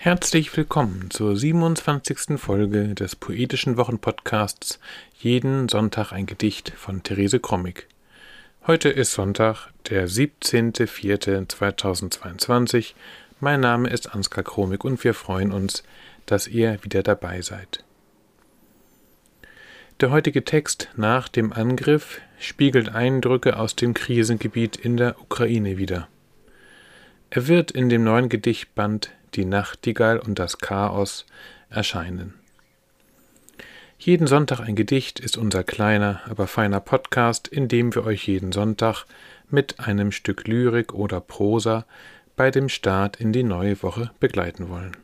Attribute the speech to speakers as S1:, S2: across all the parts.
S1: Herzlich willkommen zur 27. Folge des poetischen Wochenpodcasts Jeden Sonntag ein Gedicht von Therese Krommig. Heute ist Sonntag, der 17.04.2022. Mein Name ist Ansgar Kromig und wir freuen uns, dass ihr wieder dabei seid. Der heutige Text nach dem Angriff spiegelt Eindrücke aus dem Krisengebiet in der Ukraine wider. Er wird in dem neuen Gedichtband die Nachtigall und das Chaos erscheinen. Jeden Sonntag ein Gedicht ist unser kleiner, aber feiner Podcast, in dem wir euch jeden Sonntag mit einem Stück Lyrik oder Prosa bei dem Start in die neue Woche begleiten wollen.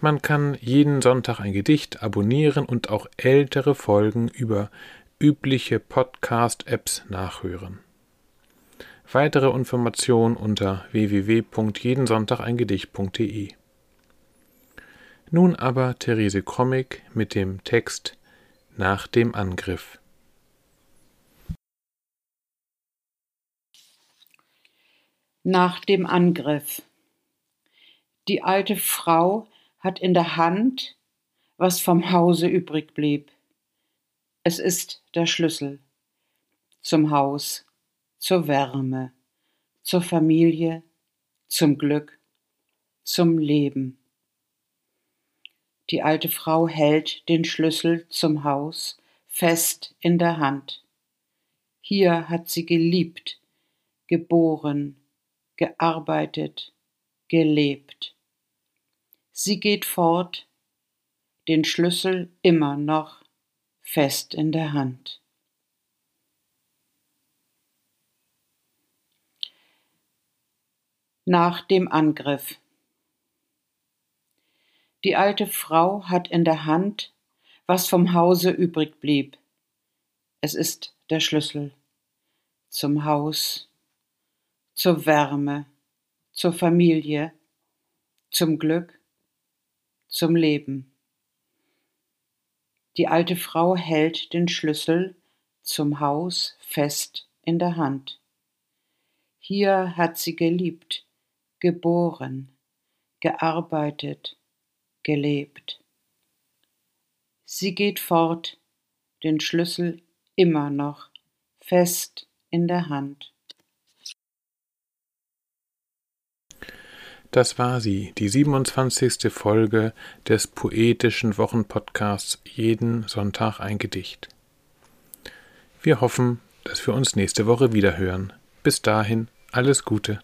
S1: Man kann jeden Sonntag ein Gedicht abonnieren und auch ältere Folgen über übliche Podcast-Apps nachhören. Weitere Informationen unter www.jedensonntageingedicht.de. Nun aber Therese Krommig mit dem Text Nach dem Angriff.
S2: Nach dem Angriff. Die alte Frau hat in der Hand, was vom Hause übrig blieb. Es ist der Schlüssel zum Haus zur Wärme, zur Familie, zum Glück, zum Leben. Die alte Frau hält den Schlüssel zum Haus fest in der Hand. Hier hat sie geliebt, geboren, gearbeitet, gelebt. Sie geht fort, den Schlüssel immer noch fest in der Hand. Nach dem Angriff. Die alte Frau hat in der Hand, was vom Hause übrig blieb. Es ist der Schlüssel zum Haus, zur Wärme, zur Familie, zum Glück, zum Leben. Die alte Frau hält den Schlüssel zum Haus fest in der Hand. Hier hat sie geliebt, geboren, gearbeitet, gelebt. Sie geht fort, den Schlüssel immer noch fest in der Hand.
S1: Das war sie, die 27. Folge des poetischen Wochenpodcasts Jeden Sonntag ein Gedicht. Wir hoffen, dass wir uns nächste Woche wiederhören. Bis dahin, alles Gute.